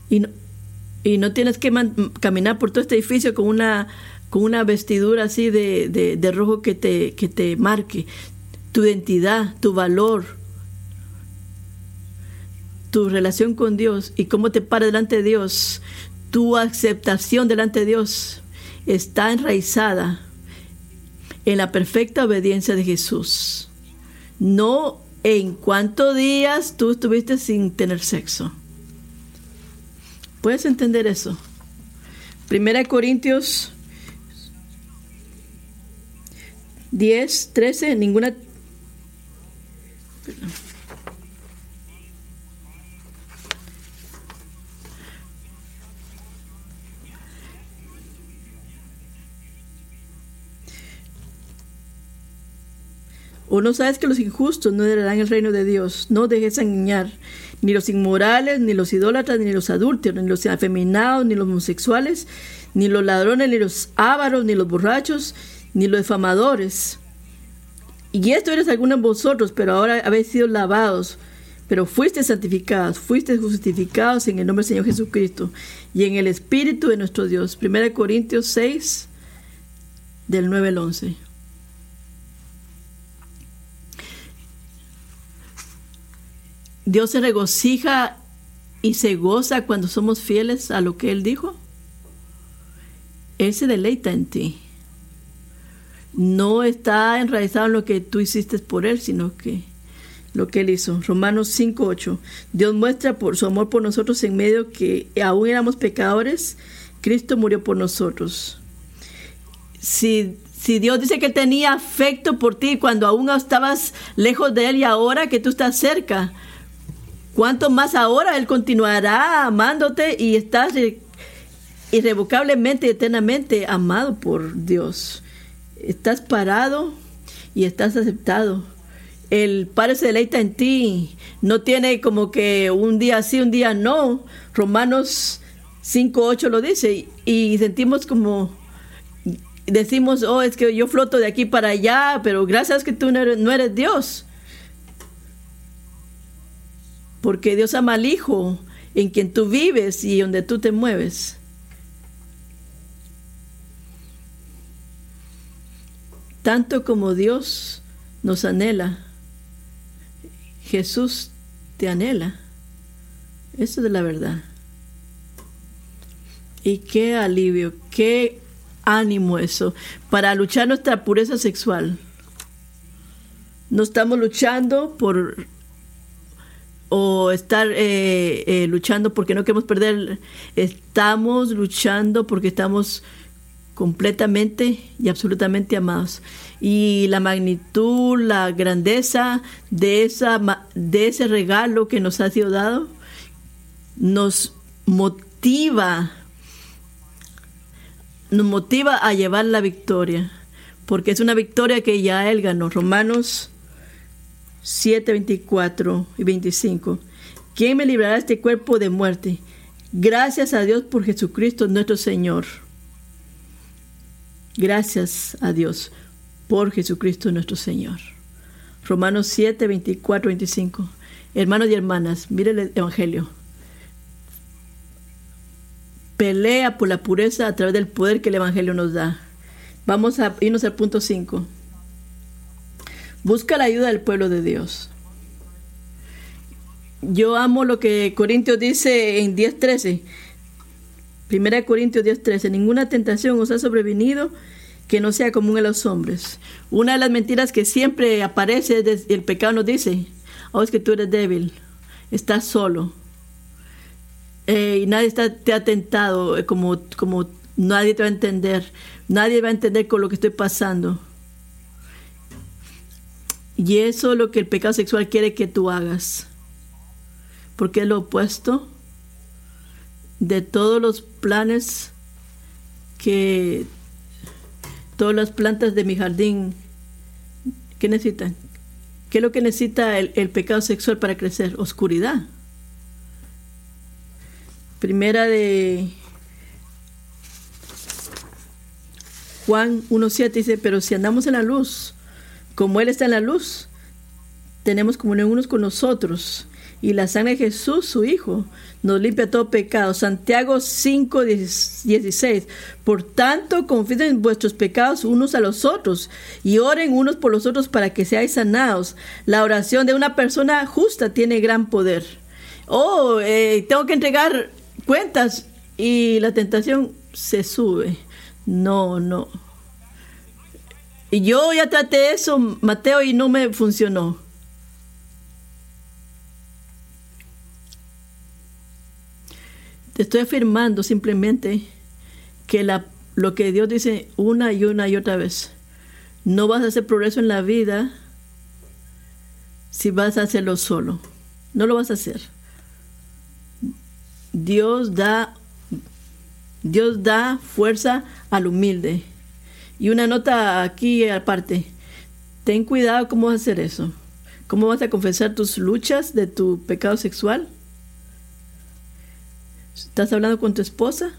Y no, y no tienes que caminar por todo este edificio con una, con una vestidura así de, de rojo que te, que te marque tu identidad, tu valor, tu relación con Dios y cómo te para delante de Dios, tu aceptación delante de Dios está enraizada en la perfecta obediencia de Jesús. No en cuántos días tú estuviste sin tener sexo. ¿Puedes entender eso? Primera Corintios 10, 13, ninguna ¿O no sabes que los injustos no heredarán el reino de Dios? No dejes engañar. Ni los inmorales, ni los idólatras, ni los adúlteros, ni los afeminados, ni los homosexuales, ni los ladrones, ni los ávaros, ni los borrachos, ni los defamadores y esto eres algunos vosotros, pero ahora habéis sido lavados, pero fuiste santificados, fuiste justificados en el nombre del Señor Jesucristo y en el Espíritu de nuestro Dios. 1 Corintios 6, del 9 al 11. Dios se regocija y se goza cuando somos fieles a lo que Él dijo. Él se deleita en ti no está enraizado en lo que tú hiciste por Él, sino que lo que Él hizo. Romanos 5.8. Dios muestra por su amor por nosotros en medio que aún éramos pecadores, Cristo murió por nosotros. Si, si Dios dice que tenía afecto por ti cuando aún estabas lejos de Él y ahora que tú estás cerca, ¿cuánto más ahora Él continuará amándote y estás irrevocablemente, eternamente amado por Dios? Estás parado y estás aceptado. El Padre se deleita en ti. No tiene como que un día sí, un día no. Romanos 5, 8 lo dice. Y sentimos como, decimos, oh, es que yo floto de aquí para allá, pero gracias que tú no eres, no eres Dios. Porque Dios ama al Hijo en quien tú vives y donde tú te mueves. Tanto como Dios nos anhela, Jesús te anhela. Eso es la verdad. Y qué alivio, qué ánimo eso para luchar nuestra pureza sexual. No estamos luchando por o estar eh, eh, luchando porque no queremos perder. Estamos luchando porque estamos completamente y absolutamente amados. Y la magnitud, la grandeza de, esa, de ese regalo que nos ha sido dado nos motiva, nos motiva a llevar la victoria, porque es una victoria que ya Él ganó. Romanos 7, 24 y 25. ¿Quién me librará de este cuerpo de muerte? Gracias a Dios por Jesucristo nuestro Señor. Gracias a Dios por Jesucristo nuestro Señor. Romanos 7, 24, 25. Hermanos y hermanas, mire el Evangelio. Pelea por la pureza a través del poder que el Evangelio nos da. Vamos a irnos al punto 5. Busca la ayuda del pueblo de Dios. Yo amo lo que Corintios dice en 10.13. Primera Corintios 10.13. Ninguna tentación os ha sobrevenido que no sea común a los hombres. Una de las mentiras que siempre aparece, el pecado nos dice, oh, es que tú eres débil, estás solo. Eh, y nadie está, te ha tentado, eh, como, como nadie te va a entender, nadie va a entender con lo que estoy pasando. Y eso es lo que el pecado sexual quiere que tú hagas. Porque es lo opuesto de todos los planes que todas las plantas de mi jardín, ¿qué necesitan? ¿Qué es lo que necesita el, el pecado sexual para crecer? Oscuridad. Primera de Juan 1.7 dice, pero si andamos en la luz, como Él está en la luz, tenemos comunión unos con nosotros. Y la sangre de Jesús, su Hijo, nos limpia todo pecado. Santiago 5, 16. Por tanto, confíen en vuestros pecados unos a los otros y oren unos por los otros para que seáis sanados. La oración de una persona justa tiene gran poder. Oh, eh, tengo que entregar cuentas y la tentación se sube. No, no. Y yo ya traté eso, Mateo, y no me funcionó. Estoy afirmando simplemente que lo que Dios dice una y una y otra vez, no vas a hacer progreso en la vida si vas a hacerlo solo. No lo vas a hacer. Dios da Dios da fuerza al humilde. Y una nota aquí aparte. Ten cuidado cómo vas a hacer eso. ¿Cómo vas a confesar tus luchas de tu pecado sexual? ¿Estás hablando con tu esposa?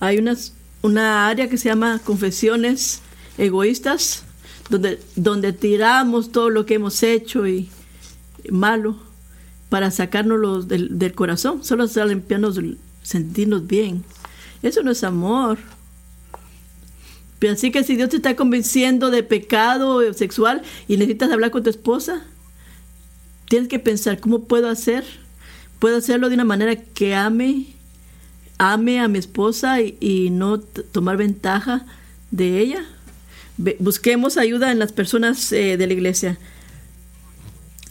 Hay una área que se llama confesiones egoístas, donde, donde tiramos todo lo que hemos hecho y malo para sacarnos del, del corazón. Solo se limpiarnos sentirnos bien. Eso no es amor. Pero así que si Dios te está convenciendo de pecado sexual y necesitas hablar con tu esposa, tienes que pensar, ¿cómo puedo hacer? ¿Puedo hacerlo de una manera que ame, ame a mi esposa y, no tomar ventaja de ella? Busquemos ayuda en las personas eh, de la iglesia.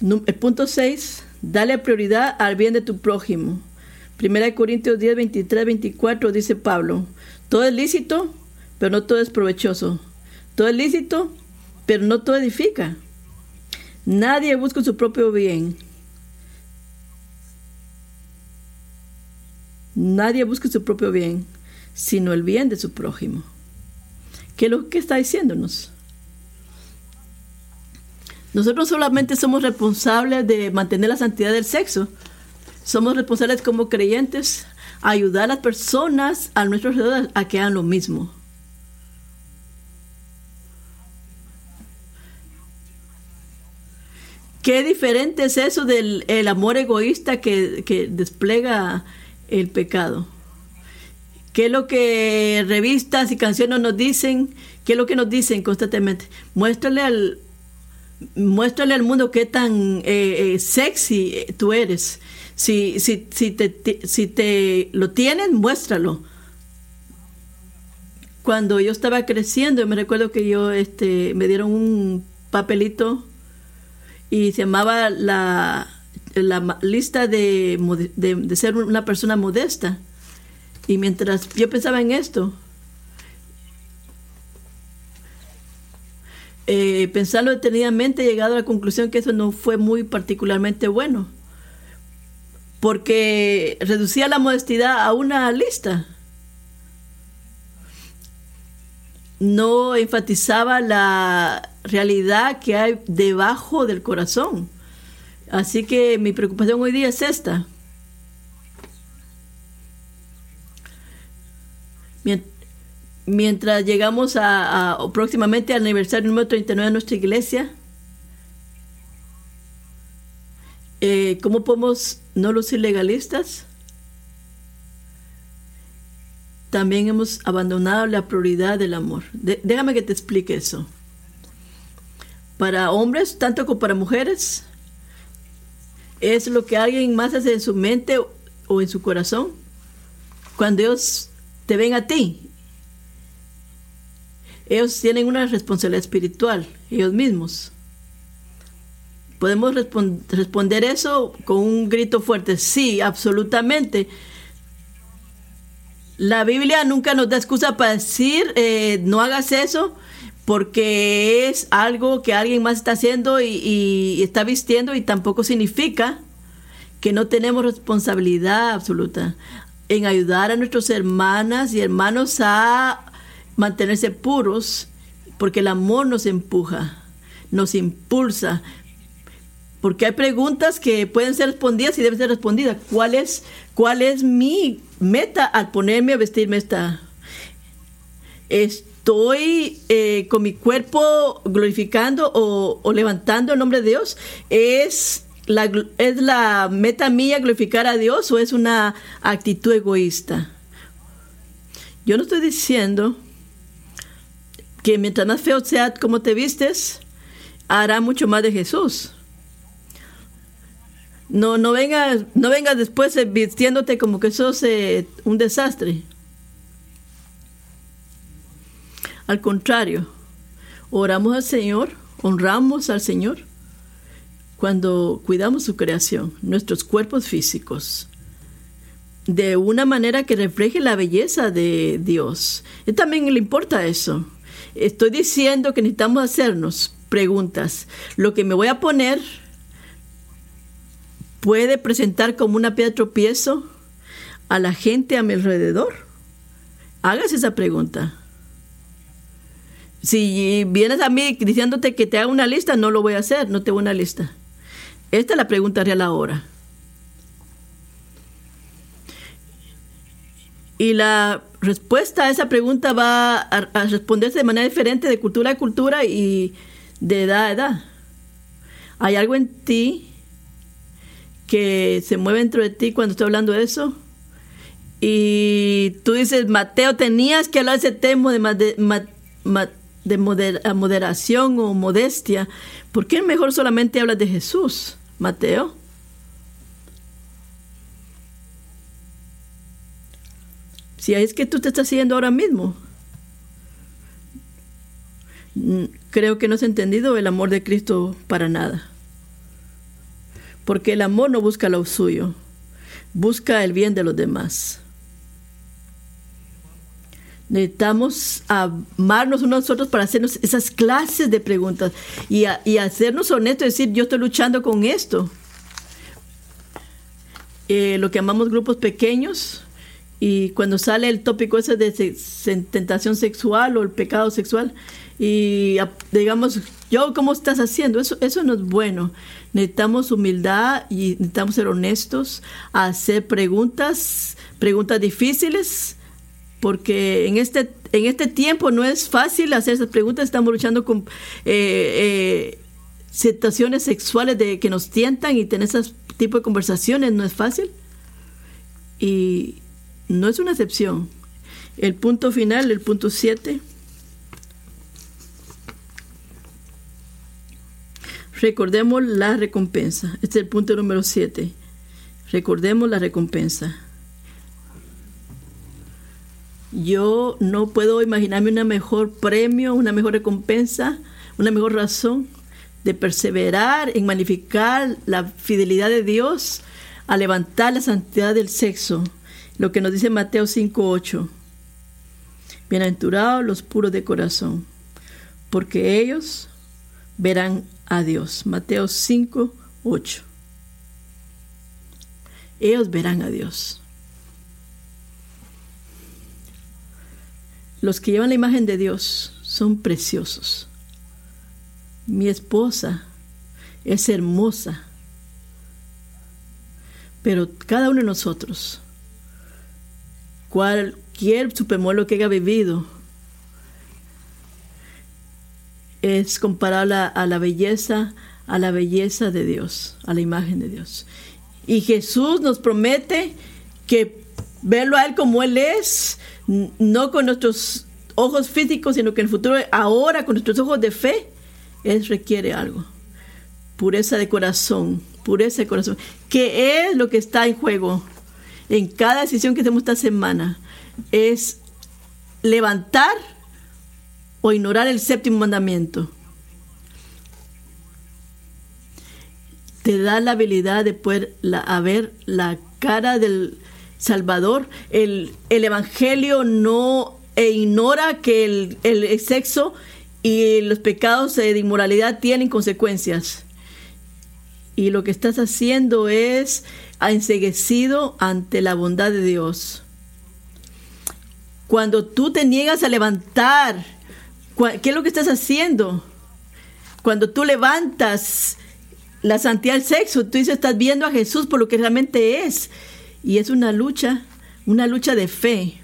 El punto 6, dale prioridad al bien de tu prójimo. Primera de Corintios 10, 23, 24 dice Pablo, todo es lícito, pero no todo es provechoso. Todo es lícito, pero no todo edifica. Nadie busca su propio bien. Nadie busca su propio bien, sino el bien de su prójimo. ¿Qué es lo que está diciéndonos? Nosotros solamente somos responsables de mantener la santidad del sexo, somos responsables como creyentes ayudar a las personas a nuestro alrededor a que hagan lo mismo. Qué diferente es eso del el amor egoísta que, que despliega el pecado. ¿Qué es lo que revistas y canciones nos dicen? ¿Qué es lo que nos dicen constantemente? Muéstrale al, muéstrale al mundo qué tan eh, eh, sexy tú eres. Si, si, si, te, si te lo tienen, muéstralo. Cuando yo estaba creciendo, me recuerdo que yo este, me dieron un papelito y se llamaba la, la lista de, de ser una persona modesta. Y mientras yo pensaba en esto, eh, pensarlo detenidamente, he llegado a la conclusión que eso no fue muy particularmente bueno, porque reducía la modestidad a una lista. No enfatizaba la realidad que hay debajo del corazón. Así que mi preocupación hoy día es esta. mientras llegamos a, próximamente al aniversario número 39 de nuestra iglesia, eh, ¿cómo podemos no lucir legalistas? También hemos abandonado la prioridad del amor. déjame que te explique eso. Para hombres, tanto como para mujeres, es lo que alguien más hace en su mente o en su corazón. Cuando ellos te ven a ti ellos tienen una responsabilidad espiritual, ellos mismos. ¿Podemos responder eso con un grito fuerte? Sí, absolutamente. La Biblia nunca nos da excusa para decir, eh, no hagas eso, porque es algo que alguien más está haciendo y, y está vistiendo y tampoco significa que no tenemos responsabilidad absoluta en ayudar a nuestras hermanas y hermanos a mantenerse puros, porque el amor nos empuja, nos impulsa, porque hay preguntas que pueden ser respondidas y deben ser respondidas. ¿Cuál es, cuál es mi meta al ponerme a vestirme esta? ¿Estoy eh, con mi cuerpo glorificando o, o, levantando el nombre de Dios? ¿Es la, ¿Es la meta mía glorificar a Dios o es una actitud egoísta? Yo no estoy diciendo que mientras más feo sea como te vistes, hará mucho más de Jesús. No, no vengas no venga después vistiéndote como que sos eh, un desastre. Al contrario, oramos al Señor, honramos al Señor cuando cuidamos su creación, nuestros cuerpos físicos, de una manera que refleje la belleza de Dios. Y también le importa eso. Estoy diciendo que necesitamos hacernos preguntas. Lo que me voy a poner puede presentar como una piedra tropiezo a la gente a mi alrededor. Hágase esa pregunta. Si vienes a mí diciéndote que te haga una lista, no lo voy a hacer, no tengo una lista. Esta es la pregunta real ahora. Y la respuesta a esa pregunta va a, responderse de manera diferente de cultura a cultura y de edad a edad. ¿Hay algo en ti que se mueve dentro de ti cuando estoy hablando de eso? Y tú dices, Mateo, tenías que hablar ese tema de, de moderación o modestia. ¿Por qué mejor solamente hablas de Jesús, Mateo? Si es que tú te estás haciendo ahora mismo. Mm, creo que no has entendido el amor de Cristo para nada. Porque el amor no busca lo suyo, busca el bien de los demás. Necesitamos amarnos unos a nosotros para hacernos esas clases de preguntas y, hacernos honestos, decir, yo estoy luchando con esto. Eh, lo que llamamos grupos pequeños, y cuando sale el tópico ese de tentación sexual o el pecado sexual, y digamos, yo, ¿cómo estás haciendo? Eso, eso no es bueno. Necesitamos humildad y necesitamos ser honestos, hacer preguntas, preguntas difíciles, porque en este, en este tiempo no es fácil hacer esas preguntas. Estamos luchando con eh, eh, situaciones sexuales de que nos tientan y tener ese tipo de conversaciones no es fácil. Y no es una excepción. El punto final, el punto 7. Recordemos la recompensa. Este es el punto número 7. Recordemos la recompensa. Yo no puedo imaginarme una mejor premio, una mejor recompensa, una mejor razón de perseverar en magnificar la fidelidad de Dios, a levantar la santidad del sexo. Lo que nos dice Mateo 5:8. Bienaventurados los puros de corazón, porque ellos verán a Dios. Mateo 5:8. Ellos verán a Dios. Los que llevan la imagen de Dios son preciosos. Mi esposa es hermosa, pero cada uno de nosotros, cualquier supermodelo que haya vivido, es comparable a la belleza, a la belleza de Dios, a la imagen de Dios. Y Jesús nos promete que verlo a Él como Él es, no con nuestros ojos físicos, sino que en el futuro, ahora con nuestros ojos de fe, Él requiere algo. Pureza de corazón, pureza de corazón. ¿Qué es lo que está en juego en cada decisión que hacemos esta semana? Es levantar o ignorar el séptimo mandamiento. Te da la habilidad de poder ver la cara del, Salvador. El, el Evangelio no e ignora que el, el, sexo y los pecados de inmoralidad tienen consecuencias. Y lo que estás haciendo es enseguecido ante la bondad de Dios. Cuando tú te niegas a levantar, ¿qué es lo que estás haciendo? Cuando tú levantas la santidad del sexo, tú dices, estás viendo a Jesús por lo que realmente es. Y es una lucha, una lucha de fe,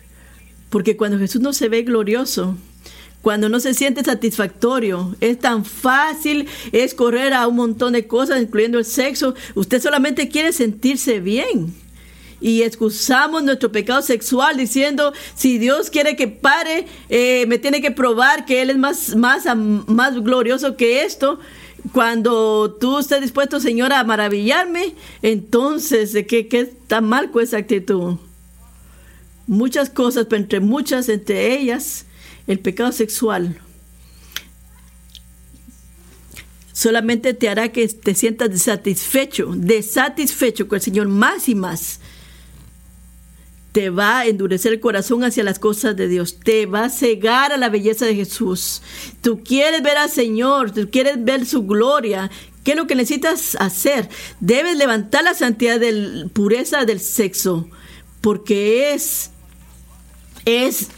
porque cuando Jesús no se ve glorioso, cuando no se siente satisfactorio, es tan fácil, es correr a un montón de cosas, incluyendo el sexo. Usted solamente quiere sentirse bien. Y excusamos nuestro pecado sexual diciendo, si Dios quiere que pare, eh, me tiene que probar que Él es más, más, más glorioso que esto. Cuando tú estés dispuesto, Señor, a maravillarme, entonces, ¿qué, qué está mal con esa actitud? Muchas cosas, pero entre muchas, entre ellas, el pecado sexual solamente te hará que te sientas desatisfecho, desatisfecho con el Señor más y más te va a endurecer el corazón hacia las cosas de Dios, te va a cegar a la belleza de Jesús. Tú quieres ver al Señor, tú quieres ver su gloria. ¿Qué es lo que necesitas hacer? Debes levantar la santidad de pureza del sexo, porque es, es,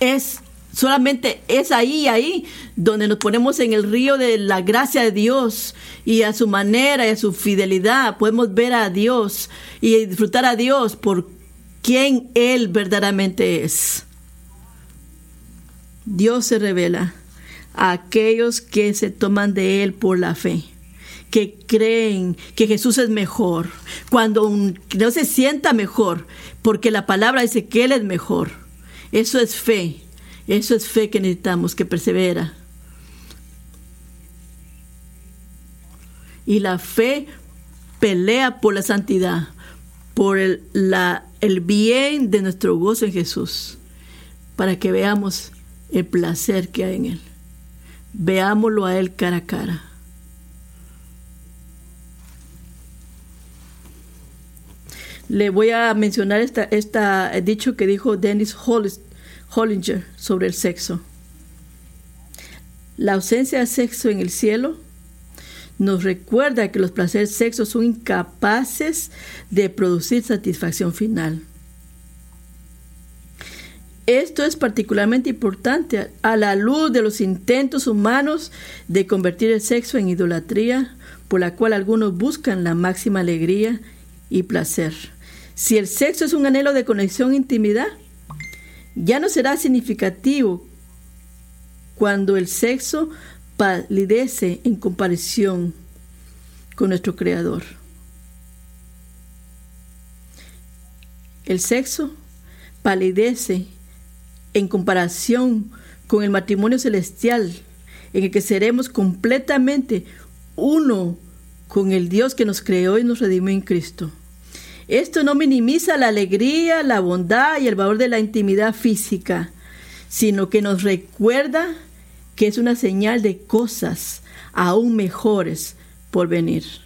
es solamente es ahí, ahí, donde nos ponemos en el río de la gracia de Dios y a su manera y a su fidelidad podemos ver a Dios y disfrutar a Dios por quién Él verdaderamente es. Dios se revela a aquellos que se toman de Él por la fe, que creen que Jesús es mejor, cuando no se sienta mejor, porque la palabra dice que Él es mejor. Eso es fe, eso es fe que necesitamos, que persevera. Y la fe pelea por la santidad, por el, la el bien de nuestro gozo en Jesús, para que veamos el placer que hay en Él. Veámoslo a Él cara a cara. Le voy a mencionar esta, dicho que dijo Dennis Hollinger sobre el sexo. La ausencia de sexo en el cielo nos recuerda que los placeres sexos son incapaces de producir satisfacción final. Esto es particularmente importante a la luz de los intentos humanos de convertir el sexo en idolatría, por la cual algunos buscan la máxima alegría y placer. Si el sexo es un anhelo de conexión e intimidad, ya no será significativo cuando el sexo palidece en comparación con nuestro Creador. El sexo palidece en comparación con el matrimonio celestial, en el que seremos completamente uno con el Dios que nos creó y nos redimió en Cristo. Esto no minimiza la alegría, la bondad y el valor de la intimidad física, sino que nos recuerda que es una señal de cosas aún mejores por venir.